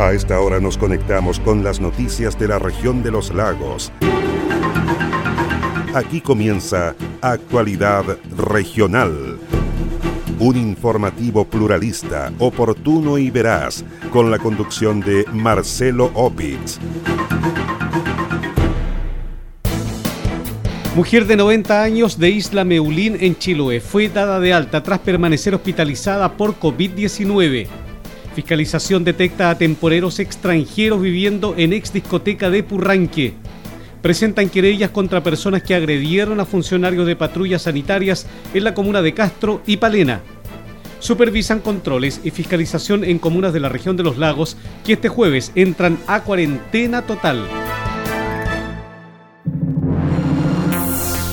A esta hora nos conectamos con las noticias de la región de los lagos. Aquí comienza Actualidad Regional. Un informativo pluralista, oportuno y veraz, con la conducción de Marcelo Opitz. Mujer de 90 años de Isla Meulín en Chiloé fue dada de alta tras permanecer hospitalizada por COVID-19. Fiscalización detecta a temporeros extranjeros viviendo en ex discoteca de Purranque. Presentan querellas contra personas que agredieron a funcionarios de patrullas sanitarias en la comuna de Castro y Palena. Supervisan controles y fiscalización en comunas de la región de los lagos que este jueves entran a cuarentena total.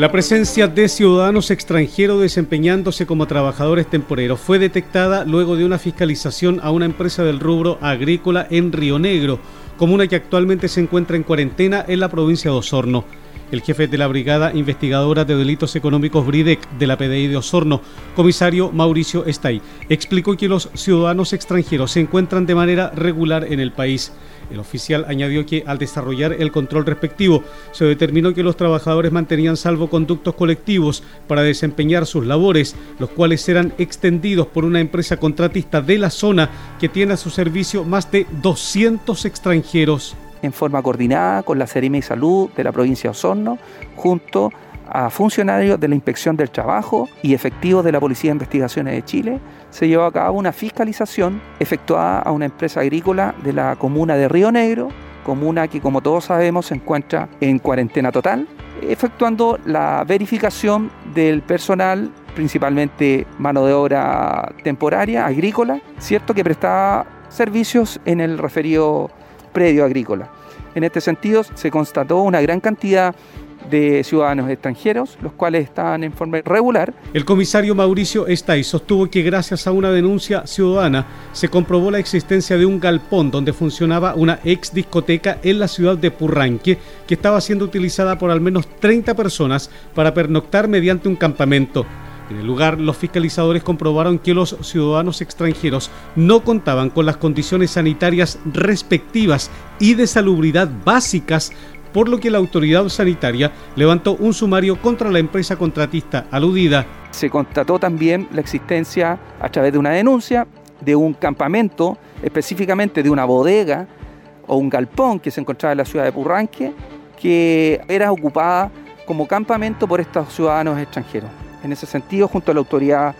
La presencia de ciudadanos extranjeros desempeñándose como trabajadores temporeros fue detectada luego de una fiscalización a una empresa del rubro agrícola en Río Negro, comuna que actualmente se encuentra en cuarentena en la provincia de Osorno. El jefe de la Brigada Investigadora de Delitos Económicos BRIDEC de la PDI de Osorno, comisario Mauricio Estay, explicó que los ciudadanos extranjeros se encuentran de manera regular en el país. El oficial añadió que al desarrollar el control respectivo se determinó que los trabajadores mantenían salvoconductos colectivos para desempeñar sus labores, los cuales serán extendidos por una empresa contratista de la zona que tiene a su servicio más de 200 extranjeros. En forma coordinada con la Seremi de Salud de la provincia de Osorno, junto a funcionarios de la Inspección del Trabajo y efectivos de la Policía de Investigaciones de Chile, se llevó a cabo una fiscalización efectuada a una empresa agrícola de la comuna de Río Negro, comuna que como todos sabemos se encuentra en cuarentena total, efectuando la verificación del personal, principalmente mano de obra temporaria, agrícola, cierto que prestaba servicios en el referido predio agrícola. En este sentido, se constató una gran cantidad de ciudadanos extranjeros, los cuales estaban en forma irregular. El comisario Mauricio Estay sostuvo que gracias a una denuncia ciudadana se comprobó la existencia de un galpón donde funcionaba una ex discoteca en la ciudad de Purranque que estaba siendo utilizada por al menos 30 personas para pernoctar mediante un campamento. En el lugar, los fiscalizadores comprobaron que los ciudadanos extranjeros no contaban con las condiciones sanitarias respectivas y de salubridad básicas por lo que la autoridad sanitaria levantó un sumario contra la empresa contratista aludida. Se constató también la existencia, a través de una denuncia, de un campamento, específicamente de una bodega o un galpón que se encontraba en la ciudad de Purranque, que era ocupada como campamento por estos ciudadanos extranjeros. En ese sentido, junto a la autoridad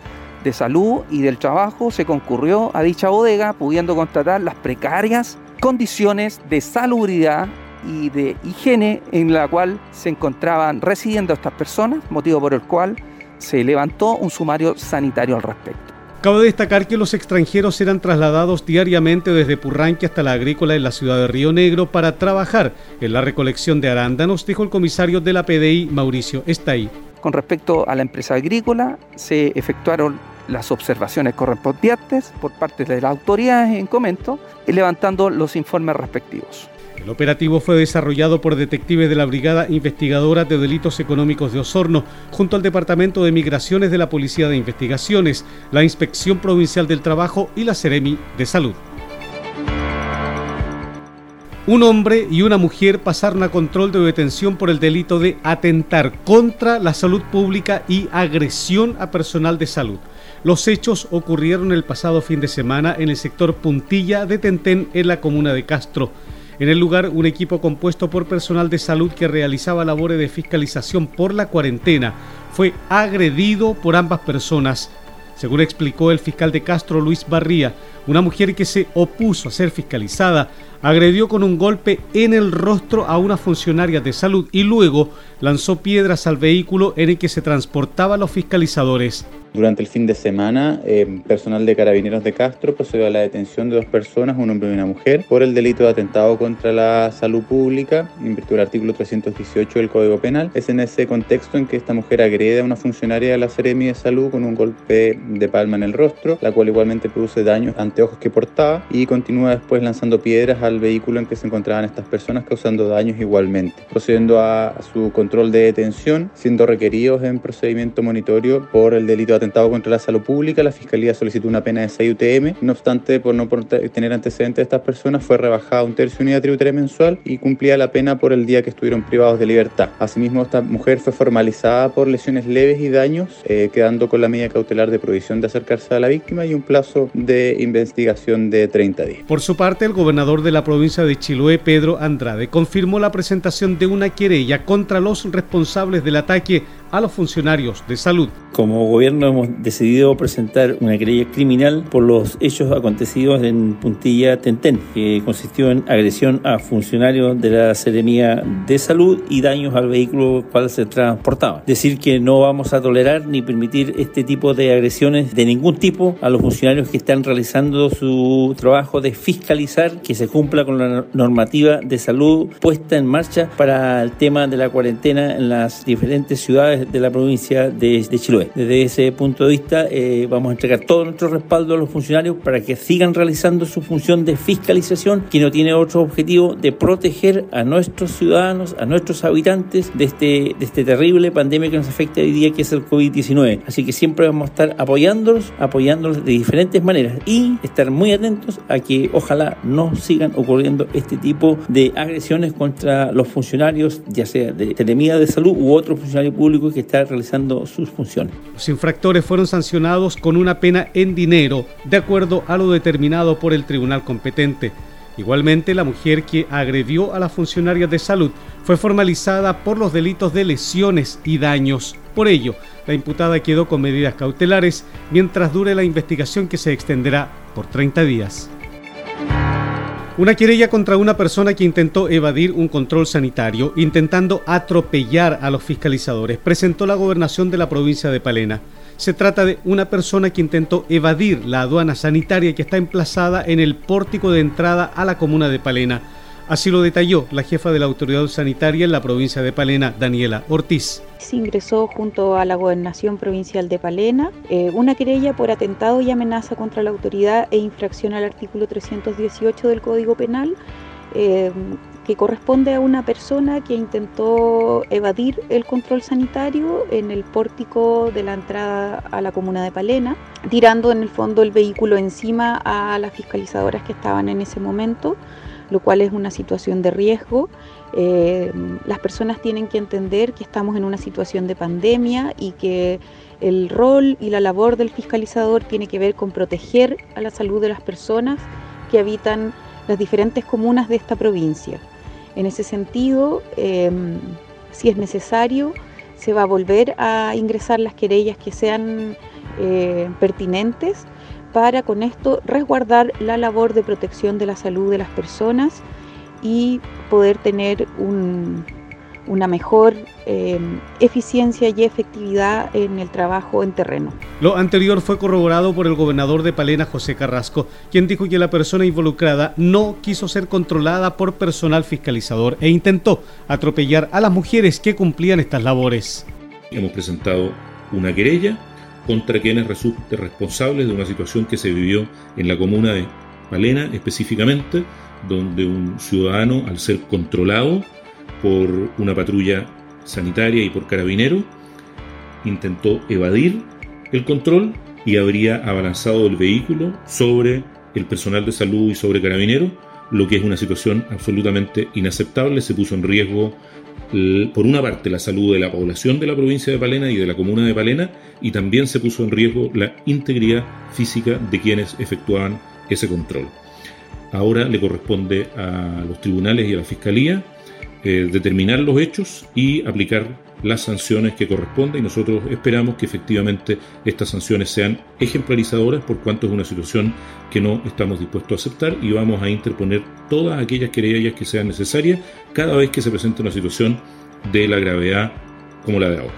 de salud y del trabajo, se concurrió a dicha bodega, pudiendo constatar las precarias condiciones de salubridad y de higiene en la cual se encontraban residiendo estas personas, motivo por el cual se levantó un sumario sanitario al respecto. Cabe destacar que los extranjeros eran trasladados diariamente desde Purranque hasta la agrícola en la ciudad de Río Negro para trabajar en la recolección de arándanos, dijo el comisario de la PDI, Mauricio Estay. Con respecto a la empresa agrícola, se efectuaron las observaciones correspondientes por parte de las autoridades en comento, levantando los informes respectivos. El operativo fue desarrollado por detectives de la Brigada Investigadora de Delitos Económicos de Osorno, junto al Departamento de Migraciones de la Policía de Investigaciones, la Inspección Provincial del Trabajo y la Ceremi de Salud. Un hombre y una mujer pasaron a control de detención por el delito de atentar contra la salud pública y agresión a personal de salud. Los hechos ocurrieron el pasado fin de semana en el sector Puntilla de Tentén, en la comuna de Castro. En el lugar, un equipo compuesto por personal de salud que realizaba labores de fiscalización por la cuarentena fue agredido por ambas personas. Según explicó el fiscal de Castro, Luis Barría, una mujer que se opuso a ser fiscalizada agredió con un golpe en el rostro a una funcionaria de salud y luego lanzó piedras al vehículo en el que se transportaban los fiscalizadores. Durante el fin de semana, eh, personal de Carabineros de Castro procedió a la detención de dos personas, un hombre y una mujer, por el delito de atentado contra la salud pública, en virtud del artículo 318 del Código Penal. Es en ese contexto en que esta mujer agrede a una funcionaria de la Seremi de Salud con un golpe de palma en el rostro, la cual igualmente produce daños ante ojos que portaba y continúa después lanzando piedras al vehículo en que se encontraban estas personas, causando daños igualmente. Procediendo a su control de detención, siendo requeridos en procedimiento monitorio por el delito de atentado contra la salud pública, la Fiscalía solicitó una pena de 6 UTM. No obstante, por no tener antecedentes de estas personas, fue rebajada un tercio unidad tributaria mensual y cumplía la pena por el día que estuvieron privados de libertad. Asimismo, esta mujer fue formalizada por lesiones leves y daños, eh, quedando con la medida cautelar de prohibición de acercarse a la víctima y un plazo de investigación de 30 días. Por su parte, el gobernador de la provincia de Chiloé, Pedro Andrade, confirmó la presentación de una querella contra los responsables del ataque a los funcionarios de salud. Como gobierno hemos decidido presentar una querella criminal por los hechos acontecidos en Puntilla Tentén, que consistió en agresión a funcionarios de la Seremía de Salud y daños al vehículo cual se transportaba. Decir que no vamos a tolerar ni permitir este tipo de agresiones de ningún tipo a los funcionarios que están realizando su trabajo de fiscalizar que se cumpla con la normativa de salud puesta en marcha para el tema de la cuarentena en las diferentes ciudades de la provincia de, Chiloé. Desde ese punto de vista eh, vamos a entregar todo nuestro respaldo a los funcionarios para que sigan realizando su función de fiscalización que no tiene otro objetivo de proteger a nuestros ciudadanos, a nuestros habitantes de este, de este terrible pandemia que nos afecta hoy día que es el COVID-19. Así que siempre vamos a estar apoyándolos, apoyándolos de diferentes maneras y estar muy atentos a que ojalá no sigan ocurriendo este tipo de agresiones contra los funcionarios, ya sea de Telemía de Salud u otros funcionarios públicos que está realizando sus funciones. Los infractores fueron sancionados con una pena en dinero, de acuerdo a lo determinado por el tribunal competente. Igualmente, la mujer que agredió a la funcionaria de salud fue formalizada por los delitos de lesiones y daños. Por ello, la imputada quedó con medidas cautelares mientras dure la investigación que se extenderá por 30 días. Una querella contra una persona que intentó evadir un control sanitario intentando atropellar a los fiscalizadores presentó la gobernación de la provincia de Palena. Se trata de una persona que intentó evadir la aduana sanitaria que está emplazada en el pórtico de entrada a la comuna de Palena. Así lo detalló la jefa de la autoridad sanitaria en la provincia de Palena, Daniela Ortiz. Se ingresó junto a la Gobernación Provincial de Palena eh, una querella por atentado y amenaza contra la autoridad e infracción al artículo 318 del Código Penal, eh, que corresponde a una persona que intentó evadir el control sanitario en el pórtico de la entrada a la comuna de Palena, tirando en el fondo el vehículo encima a las fiscalizadoras que estaban en ese momento lo cual es una situación de riesgo. Eh, las personas tienen que entender que estamos en una situación de pandemia y que el rol y la labor del fiscalizador tiene que ver con proteger a la salud de las personas que habitan las diferentes comunas de esta provincia. En ese sentido, em, si es necesario, se va a volver a ingresar las querellas que sean eh, pertinentes para con esto resguardar la labor de protección de la salud de las personas y poder tener una mejor em, eficiencia y efectividad en el trabajo en terreno. Lo anterior fue corroborado por el gobernador de Palena, José Carrasco, quien dijo que la persona involucrada no quiso ser controlada por personal fiscalizador e intentó atropellar a las mujeres que cumplían estas labores. Hemos presentado una querella contra quienes resulten responsables de una situación que se vivió en la comuna de Palena específicamente, donde un ciudadano, al ser controlado por una patrulla sanitaria y por carabineros, intentó evadir el control y habría abalanzado el vehículo sobre el personal de salud y sobre carabineros, lo que es una situación absolutamente inaceptable, se puso en riesgo por una parte la salud de la población de la provincia de Palena y de la comuna de Palena y también se puso en riesgo la integridad física de quienes efectuaban ese control. Ahora le corresponde a los tribunales y a la Fiscalía eh, determinar los hechos y aplicar las sanciones que corresponden y nosotros esperamos que efectivamente estas sanciones sean ejemplarizadoras por cuanto es una situación que no estamos dispuestos a aceptar y vamos a interponer todas aquellas querellas que sean necesarias cada vez que se presente una situación de la gravedad como la de ahora.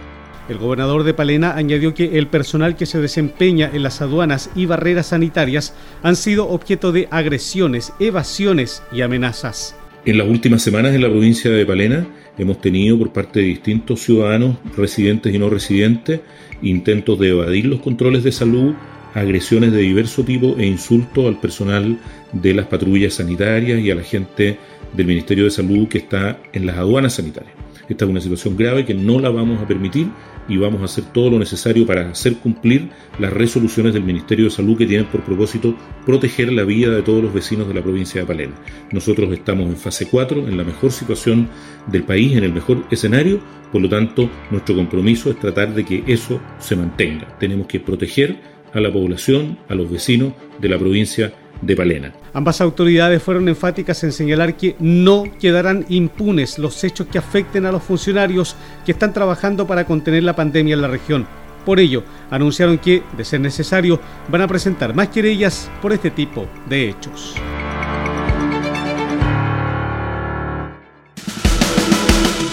El gobernador de Palena añadió que el personal que se desempeña en las aduanas y barreras sanitarias han sido objeto de agresiones, evasiones y amenazas. En las últimas semanas en la provincia de Palena hemos tenido por parte de distintos ciudadanos, residentes y no residentes, intentos de evadir los controles de salud, agresiones de diverso tipo e insultos al personal de las patrullas sanitarias y a la gente del Ministerio de Salud que está en las aduanas sanitarias. Esta es una situación grave que no la vamos a permitir y vamos a hacer todo lo necesario para hacer cumplir las resoluciones del Ministerio de Salud que tienen por propósito proteger la vida de todos los vecinos de la provincia de Palena. Nosotros estamos en fase 4, en la mejor situación del país, en el mejor escenario, por lo tanto nuestro compromiso es tratar de que eso se mantenga. Tenemos que proteger a la población, a los vecinos de la provincia de Palena. Ambas autoridades fueron enfáticas en señalar que no quedarán impunes los hechos que afecten a los funcionarios que están trabajando para contener la pandemia en la región. Por ello, anunciaron que, de ser necesario, van a presentar más querellas por este tipo de hechos.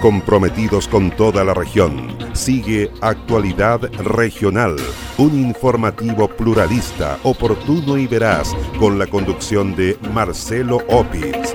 Comprometidos con toda la región. Sigue Actualidad Regional, un informativo pluralista, oportuno y veraz, con la conducción de Marcelo Opitz.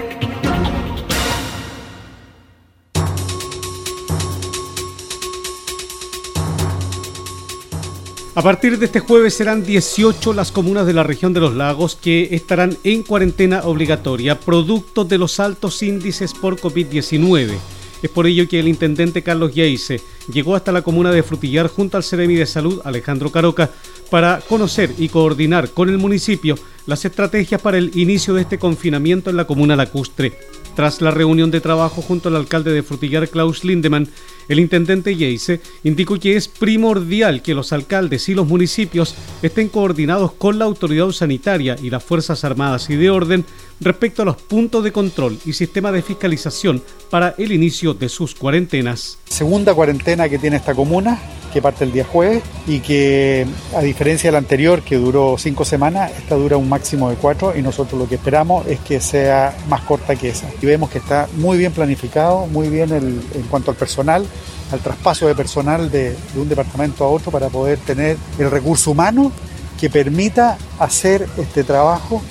A partir de este jueves serán 18 las comunas de la región de los lagos que estarán en cuarentena obligatoria, producto de los altos índices por COVID-19. Es por ello que el intendente Carlos Yeise llegó hasta la comuna de Frutillar junto al Ceremi de Salud Alejandro Caroca para conocer y coordinar con el municipio las estrategias para el inicio de este confinamiento en la comuna lacustre. Tras la reunión de trabajo junto al alcalde de Frutillar, Klaus Lindemann, el intendente Yeise indicó que es primordial que los alcaldes y los municipios estén coordinados con la autoridad sanitaria y las Fuerzas Armadas y de Orden respecto a los puntos de control y sistema de fiscalización para el inicio de sus cuarentenas. Segunda cuarentena que tiene esta comuna, que parte el día jueves y que a diferencia de la anterior que duró cinco semanas, esta dura un máximo de cuatro y nosotros lo que esperamos es que sea más corta que esa. Y vemos que está muy bien planificado, muy bien en cuanto al personal, al traspaso de personal de un departamento a otro para poder tener el recurso humano que permita hacer este trabajo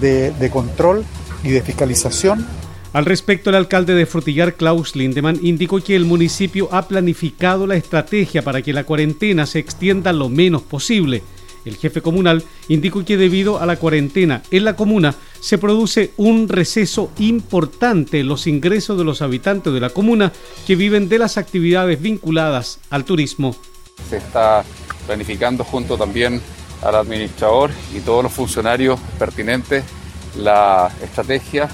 de, control y de fiscalización al respecto, el alcalde de Frutillar, Klaus Lindemann, indicó que el municipio ha planificado la estrategia para que la cuarentena se extienda lo menos posible. El jefe comunal indicó que debido a la cuarentena en la comuna se produce un receso importante en los ingresos de los habitantes de la comuna que viven de las actividades vinculadas al turismo. Se está planificando junto también al administrador y todos los funcionarios pertinentes la estrategia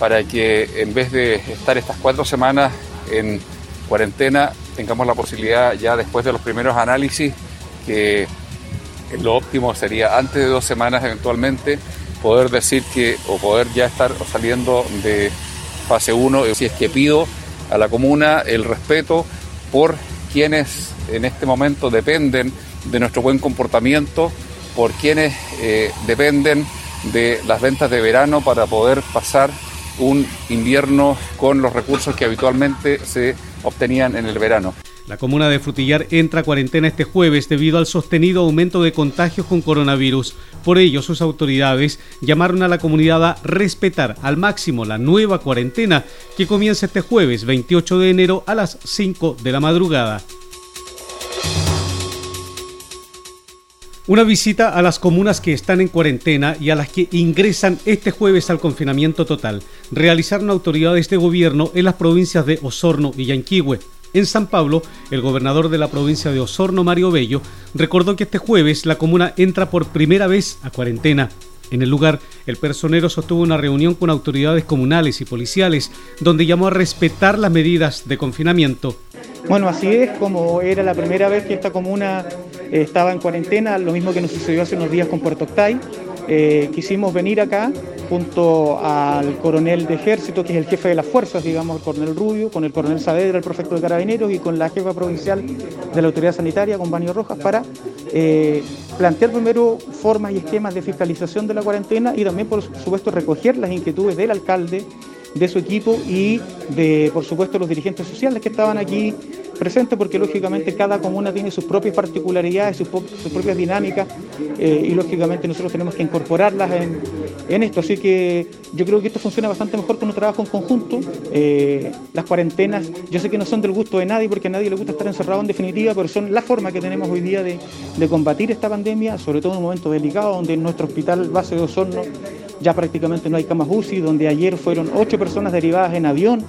para que en vez de estar estas cuatro semanas en cuarentena, tengamos la posibilidad ya después de los primeros análisis, que lo óptimo sería antes de dos semanas eventualmente, poder decir que o poder ya estar saliendo de fase 1, si es que pido a la comuna el respeto por quienes en este momento dependen de nuestro buen comportamiento, por quienes eh, dependen de las ventas de verano para poder pasar un invierno con los recursos que habitualmente se obtenían en el verano. La comuna de Frutillar entra a cuarentena este jueves debido al sostenido aumento de contagios con coronavirus. Por ello, sus autoridades llamaron a la comunidad a respetar al máximo la nueva cuarentena que comienza este jueves 28 de enero a las 5 de la madrugada. Una visita a las comunas que están en cuarentena y a las que ingresan este jueves al confinamiento total realizaron autoridades de gobierno en las provincias de Osorno y Yanquihue. En San Pablo, el gobernador de la provincia de Osorno, Mario Bello, recordó que este jueves la comuna entra por primera vez a cuarentena. En el lugar, el personero sostuvo una reunión con autoridades comunales y policiales, donde llamó a respetar las medidas de confinamiento. Bueno, así es, como era la primera vez que esta comuna eh, estaba en cuarentena, lo mismo que nos sucedió hace unos días con Puerto Octay, eh, quisimos venir acá junto al coronel de ejército, que es el jefe de las fuerzas, digamos, el coronel Rubio, con el coronel Saavedra, el prefecto de carabineros, y con la jefa provincial de la autoridad sanitaria, con Banio Rojas, para eh, plantear primero formas y esquemas de fiscalización de la cuarentena y también, por supuesto, recoger las inquietudes del alcalde, de su equipo y de, por supuesto, los dirigentes sociales que estaban aquí presente porque lógicamente cada comuna tiene sus propias particularidades, sus, propias dinámicas eh, y lógicamente nosotros tenemos que incorporarlas en, esto. Así que yo creo que esto funciona bastante mejor con un trabajo en conjunto. Eh, las cuarentenas, yo sé que no son del gusto de nadie porque a nadie le gusta estar encerrado en definitiva, pero son la forma que tenemos hoy día de, de combatir esta pandemia, sobre todo en un momento delicado donde en nuestro hospital base de Osorno ya prácticamente no hay camas UCI, donde ayer fueron ocho personas derivadas en avión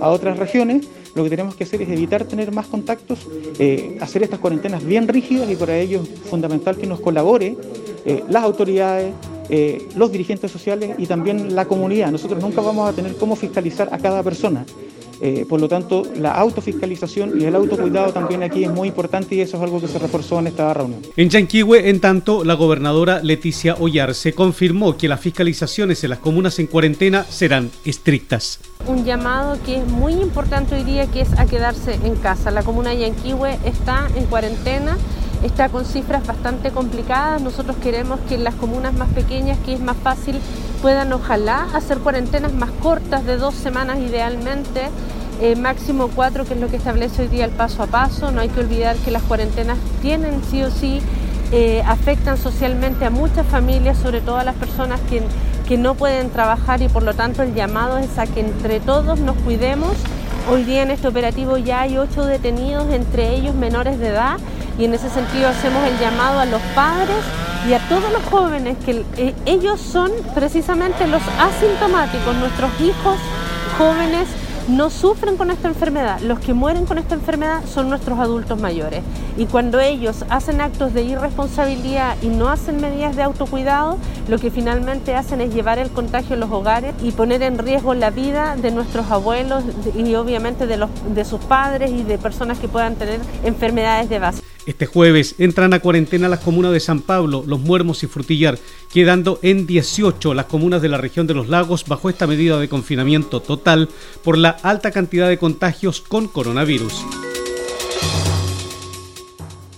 a otras regiones lo que tenemos que hacer es evitar tener más contactos, eh, hacer estas cuarentenas bien rígidas y para ello es fundamental que nos colabore eh, las autoridades, eh, los dirigentes sociales y también la comunidad. Nosotros nunca vamos a tener cómo fiscalizar a cada persona. Por lo tanto, la autofiscalización y el autocuidado también aquí es muy importante y eso es algo que se reforzó en esta reunión. En Yanquihue, en tanto, la gobernadora Leticia Ollarse confirmó que las fiscalizaciones en las comunas en cuarentena serán estrictas un llamado que es muy importante hoy día, que es a quedarse en casa. La comuna de Yanquihue está en cuarentena, está con cifras bastante complicadas. Nosotros queremos que en las comunas más pequeñas, que es más fácil, puedan ojalá hacer cuarentenas más cortas, de dos semanas idealmente. Eh, máximo cuatro, que es lo que establece hoy día el paso a paso. No hay que olvidar que las cuarentenas tienen sí o sí, eh, afectan socialmente a muchas familias, sobre todo a las personas que que no pueden trabajar y por lo tanto el llamado es a que entre todos nos cuidemos. Hoy día en este operativo ya hay ocho detenidos, entre ellos menores de edad, y en ese sentido hacemos el llamado a los padres y a todos los jóvenes, que eh, ellos son precisamente los asintomáticos, nuestros hijos jóvenes no sufren con esta enfermedad. Los que mueren con esta enfermedad son nuestros adultos mayores. Y cuando ellos hacen actos de irresponsabilidad y no hacen medidas de autocuidado, lo que finalmente hacen es llevar el contagio a los hogares y poner en riesgo la vida de nuestros abuelos y obviamente de, los, de sus padres y de personas que puedan tener enfermedades de base. Este jueves entran a cuarentena las comunas de San Pablo, Los Muermos y Frutillar, quedando en 18 las comunas de la región de los lagos bajo esta medida de confinamiento total por la alta cantidad de contagios con coronavirus.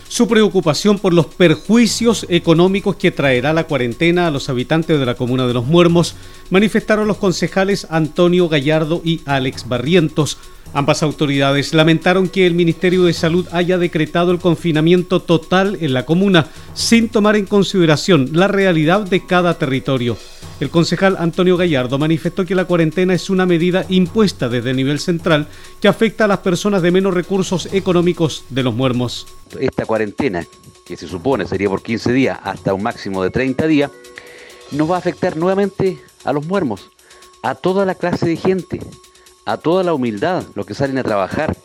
Su preocupación por los perjuicios económicos que traerá la cuarentena a los habitantes de la comuna de Los Muermos manifestaron los concejales Antonio Gallardo y Alex Barrientos Ambas autoridades lamentaron que el Ministerio de Salud haya decretado el confinamiento total en la comuna sin tomar en consideración la realidad de cada territorio. El concejal Antonio Gallardo manifestó que la cuarentena es una medida impuesta desde el nivel central que afecta a las personas de menos recursos económicos de los muermos. Esta cuarentena, que se supone sería por 15 días hasta un máximo de 30 días, nos va a afectar nuevamente a los muermos, a toda la clase de gente, a toda la humildad, los que salen a trabajar,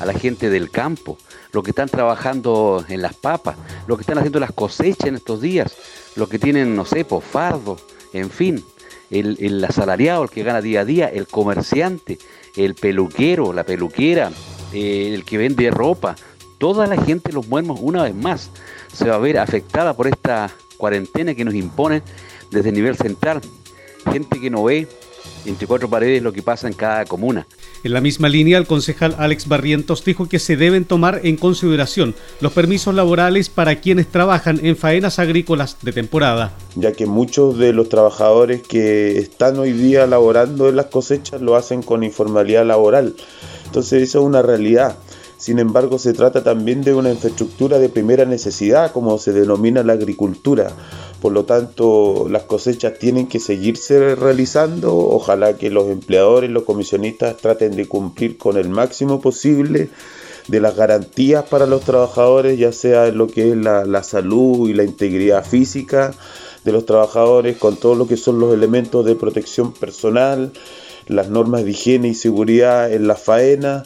a la gente del campo, los que están trabajando en las papas, los que están haciendo las cosechas en estos días, los que tienen, no sé, pues, fardo, en fin, el, asalariado, el que gana día a día, el comerciante, el peluquero, la peluquera, eh, el que vende ropa, toda la gente, los muermos, una vez más, se va a ver afectada por esta cuarentena que nos imponen desde el nivel central. Gente que no ve, entre cuatro paredes lo que pasa en cada comuna. En la misma línea, el concejal Alex Barrientos dijo que se deben tomar en consideración los permisos laborales para quienes trabajan en faenas agrícolas de temporada. Ya que muchos de los trabajadores que están hoy día laborando en las cosechas lo hacen con informalidad laboral. Entonces eso es una realidad. Sin embargo, se trata también de una infraestructura de primera necesidad, como se denomina la agricultura. Por lo tanto, las cosechas tienen que seguirse realizando. Ojalá que los empleadores, los comisionistas traten de cumplir con el máximo posible de las garantías para los trabajadores, ya sea en lo que es la, la salud y la integridad física de los trabajadores, con todo lo que son los elementos de protección personal, las normas de higiene y seguridad en la faena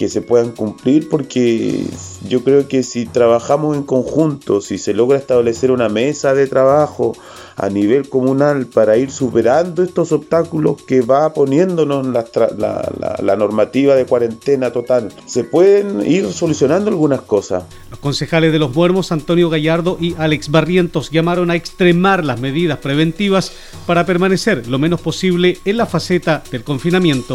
que se puedan cumplir porque yo creo que si trabajamos en conjunto, si se logra establecer una mesa de trabajo a nivel comunal para ir superando estos obstáculos que va poniéndonos la, normativa de cuarentena total, se pueden ir solucionando algunas cosas. Los concejales de los Muermos, Antonio Gallardo y Alex Barrientos, llamaron a extremar las medidas preventivas para permanecer lo menos posible en la faceta del confinamiento.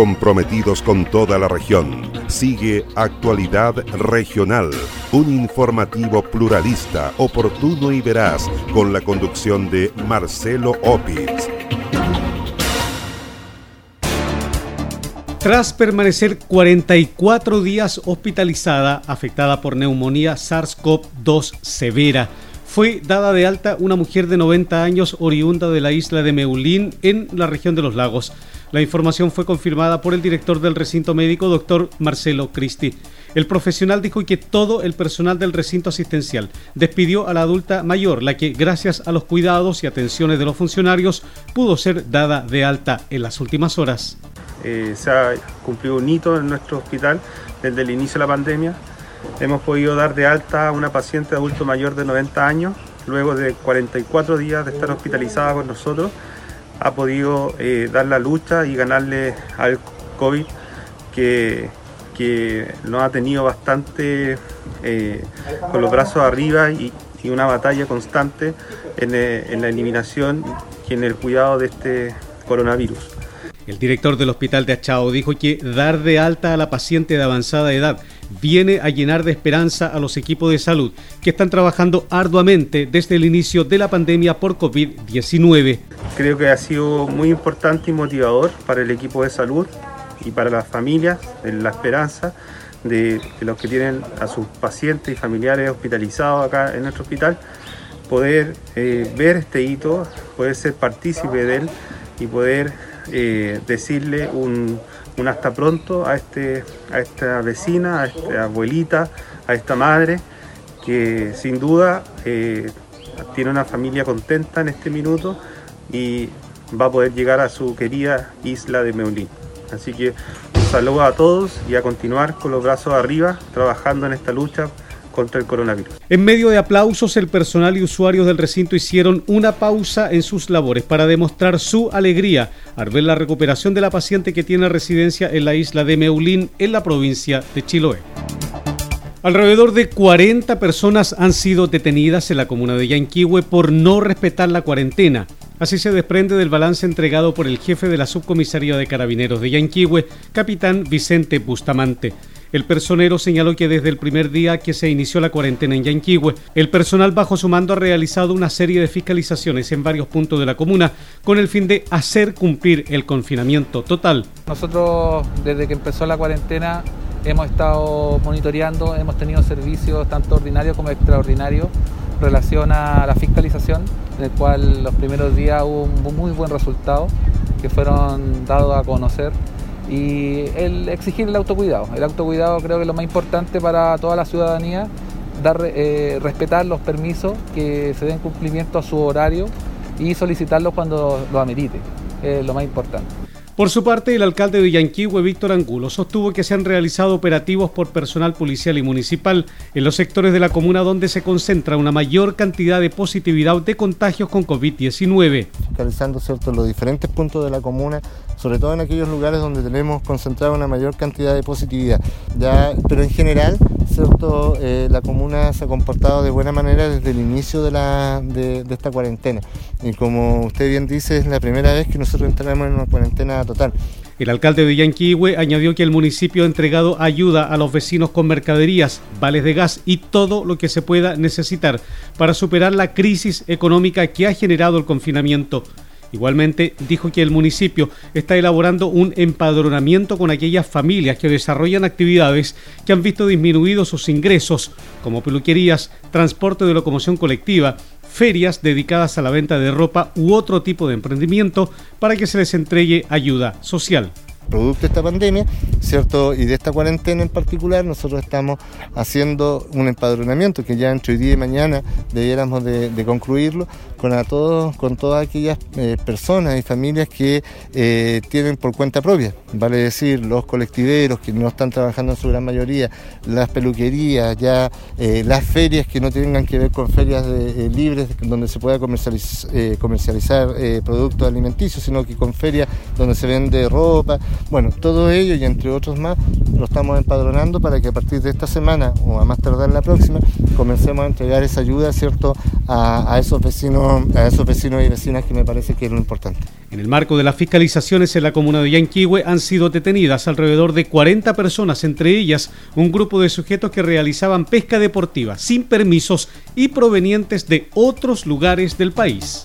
Comprometidos con toda la región. Sigue Actualidad Regional, un informativo pluralista, oportuno y veraz, con la conducción de Marcelo Opitz. Tras permanecer 44 días hospitalizada, afectada por neumonía SARS-CoV-2 severa, fue dada de alta una mujer de 90 años oriunda de la isla de Meulín en la región de los lagos. La información fue confirmada por el director del recinto médico, doctor Marcelo Cristi. El profesional dijo que todo el personal del recinto asistencial despidió a la adulta mayor, la que gracias a los cuidados y atenciones de los funcionarios pudo ser dada de alta en las últimas horas. Eh, se ha cumplido un hito en nuestro hospital desde el inicio de la pandemia Hemos podido dar de alta a una paciente adulto mayor de 90 años, luego de 44 días de estar hospitalizada con nosotros, ha podido eh, dar la lucha y ganarle al COVID que, que nos ha tenido bastante eh, con los brazos arriba y, una batalla constante eh, en la eliminación y en el cuidado de este coronavirus. El director del hospital de Achao dijo que dar de alta a la paciente de avanzada edad viene a llenar de esperanza a los equipos de salud que están trabajando arduamente desde el inicio de la pandemia por COVID-19. Creo que ha sido muy importante y motivador para el equipo de salud y para las familias la esperanza de, los que tienen a sus pacientes y familiares hospitalizados acá en nuestro hospital, poder eh, ver este hito, poder ser partícipe de él y poder eh, decirle un, un hasta pronto a, este, a esta vecina, a esta abuelita, a esta madre, que sin duda eh, tiene una familia contenta en este minuto y va a poder llegar a su querida isla de Meulín. Así que un saludo a todos y a continuar con los brazos arriba, trabajando en esta lucha contra el coronavirus. En medio de aplausos, el personal y usuarios del recinto hicieron una pausa en sus labores para demostrar su alegría al ver la recuperación de la paciente que tiene residencia en la isla de Meulín, en la provincia de Chiloé. Alrededor de 40 personas han sido detenidas en la comuna de Yanquihue por no respetar la cuarentena. Así se desprende del balance entregado por el jefe de la subcomisaría de carabineros de Yanquihue, capitán Vicente Bustamante. El personero señaló que desde el primer día que se inició la cuarentena en Yanquihue, el personal bajo su mando ha realizado una serie de fiscalizaciones en varios puntos de la comuna con el fin de hacer cumplir el confinamiento total. Nosotros desde que empezó la cuarentena hemos estado monitoreando, hemos tenido servicios tanto ordinarios como extraordinarios en relación a la fiscalización, en el cual los primeros días hubo un muy buen resultado que fueron dados a conocer y el exigir el autocuidado. El autocuidado creo que es lo más importante para toda la ciudadanía, dar, eh, respetar los permisos, que se den cumplimiento a su horario y solicitarlos cuando lo amerite, es lo más importante. Por su parte, el alcalde de Yanquihue, Víctor Angulo, sostuvo que se han realizado operativos por personal policial y municipal en los sectores de la comuna donde se concentra una mayor cantidad de positividad de contagios con COVID-19. Fiscalizando ¿cierto? los diferentes puntos de la comuna, sobre todo en aquellos lugares donde tenemos concentrada una mayor cantidad de positividad. Ya, pero en general, ¿cierto? Eh, la comuna se ha comportado de buena manera desde el inicio de, de, esta cuarentena. Y como usted bien dice, es la primera vez que nosotros entramos en una cuarentena total. El alcalde de Yanquihue añadió que el municipio ha entregado ayuda a los vecinos con mercaderías, vales de gas y todo lo que se pueda necesitar para superar la crisis económica que ha generado el confinamiento. Igualmente dijo que el municipio está elaborando un empadronamiento con aquellas familias que desarrollan actividades que han visto disminuidos sus ingresos, como peluquerías, transporte de locomoción colectiva, ferias dedicadas a la venta de ropa u otro tipo de emprendimiento para que se les entregue ayuda social producto de esta pandemia, ¿cierto? Y de esta cuarentena en particular, nosotros estamos haciendo un empadronamiento que ya entre hoy día y mañana debiéramos de, concluirlo con a todos, con todas aquellas eh, personas y familias que eh, tienen por cuenta propia, vale decir, los colectiveros que no están trabajando en su gran mayoría, las peluquerías, ya eh, las ferias que no tengan que ver con ferias libres donde se pueda comercializar productos alimenticios, sino que con ferias donde se vende ropa, bueno, todo ello y entre otros más lo estamos empadronando para que a partir de esta semana o a más tardar la próxima comencemos a entregar esa ayuda, ¿cierto?, a, esos vecinos, a esos vecinos y vecinas que me parece que es lo importante. En el marco de las fiscalizaciones en la comuna de Yanquihue han sido detenidas alrededor de 40 personas, entre ellas un grupo de sujetos que realizaban pesca deportiva sin permisos y provenientes de otros lugares del país.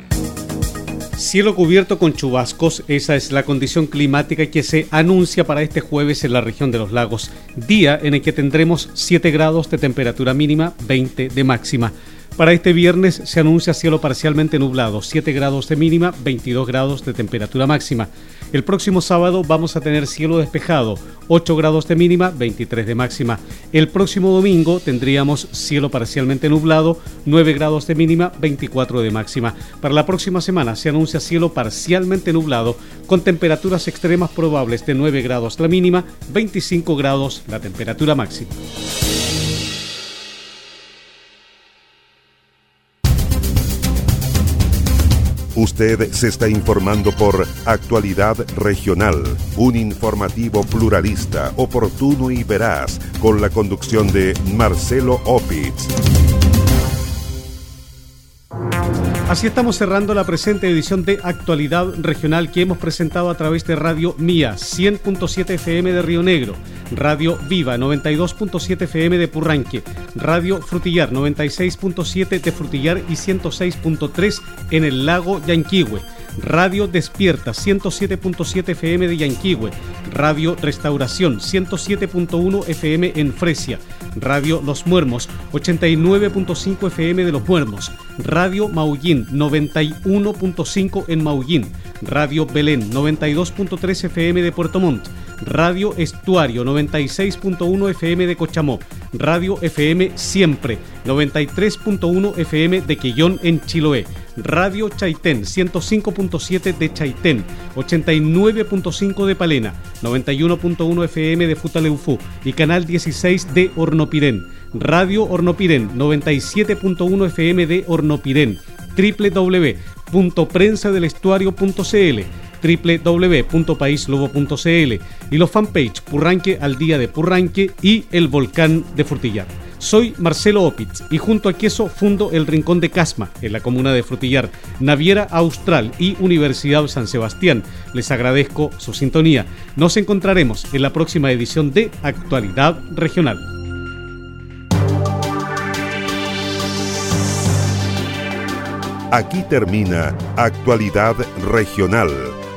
Cielo cubierto con chubascos, esa es la condición climática que se anuncia para este jueves en la región de los lagos, día en el que tendremos 7 grados de temperatura mínima, 20 de máxima. Para este viernes se anuncia cielo parcialmente nublado, 7 grados de mínima, 22 grados de temperatura máxima. El próximo sábado vamos a tener cielo despejado, 8 grados de mínima, 23 de máxima. El próximo domingo tendríamos cielo parcialmente nublado, 9 grados de mínima, 24 de máxima. Para la próxima semana se anuncia cielo parcialmente nublado, con temperaturas extremas probables de 9 grados la mínima, 25 grados la temperatura máxima. Usted se está informando por Actualidad Regional, un informativo pluralista, oportuno y veraz, con la conducción de Marcelo Opitz. Así estamos cerrando la presente edición de Actualidad Regional que hemos presentado a través de Radio Mía 100.7 FM de Río Negro, Radio Viva 92.7 FM de Purranque, Radio Frutillar 96.7 de Frutillar y 106.3 en el lago Yanquihue. Radio Despierta 107.7 FM de Yanquihue, Radio Restauración 107.1 FM en Fresia, Radio Los Muermos 89.5 FM de Los Muermos, Radio Maullín 91.5 en Maullín, Radio Belén 92.3 FM de Puerto Montt, Radio Estuario 96.1 FM de Cochamó, Radio FM Siempre 93.1 FM de Quillón en Chiloé, Radio Chaitén 105.7 de Chaitén, 89.5 de Palena, 91.1 FM de Futaleufú y Canal 16 de Hornopirén. Radio Hornopirén 97.1 FM de Hornopirén, www.prensadelestuario.cl www.paislobo.cl y los fanpage Purranque al día de Purranque y el volcán de Frutillar. Soy Marcelo Opitz y junto a Queso fundo el Rincón de Casma en la comuna de Frutillar, Naviera Austral y Universidad San Sebastián. Les agradezco su sintonía. Nos encontraremos en la próxima edición de Actualidad Regional. Aquí termina Actualidad Regional,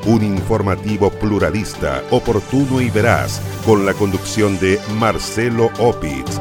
un informativo pluralista, oportuno y veraz, con la conducción de Marcelo Opitz.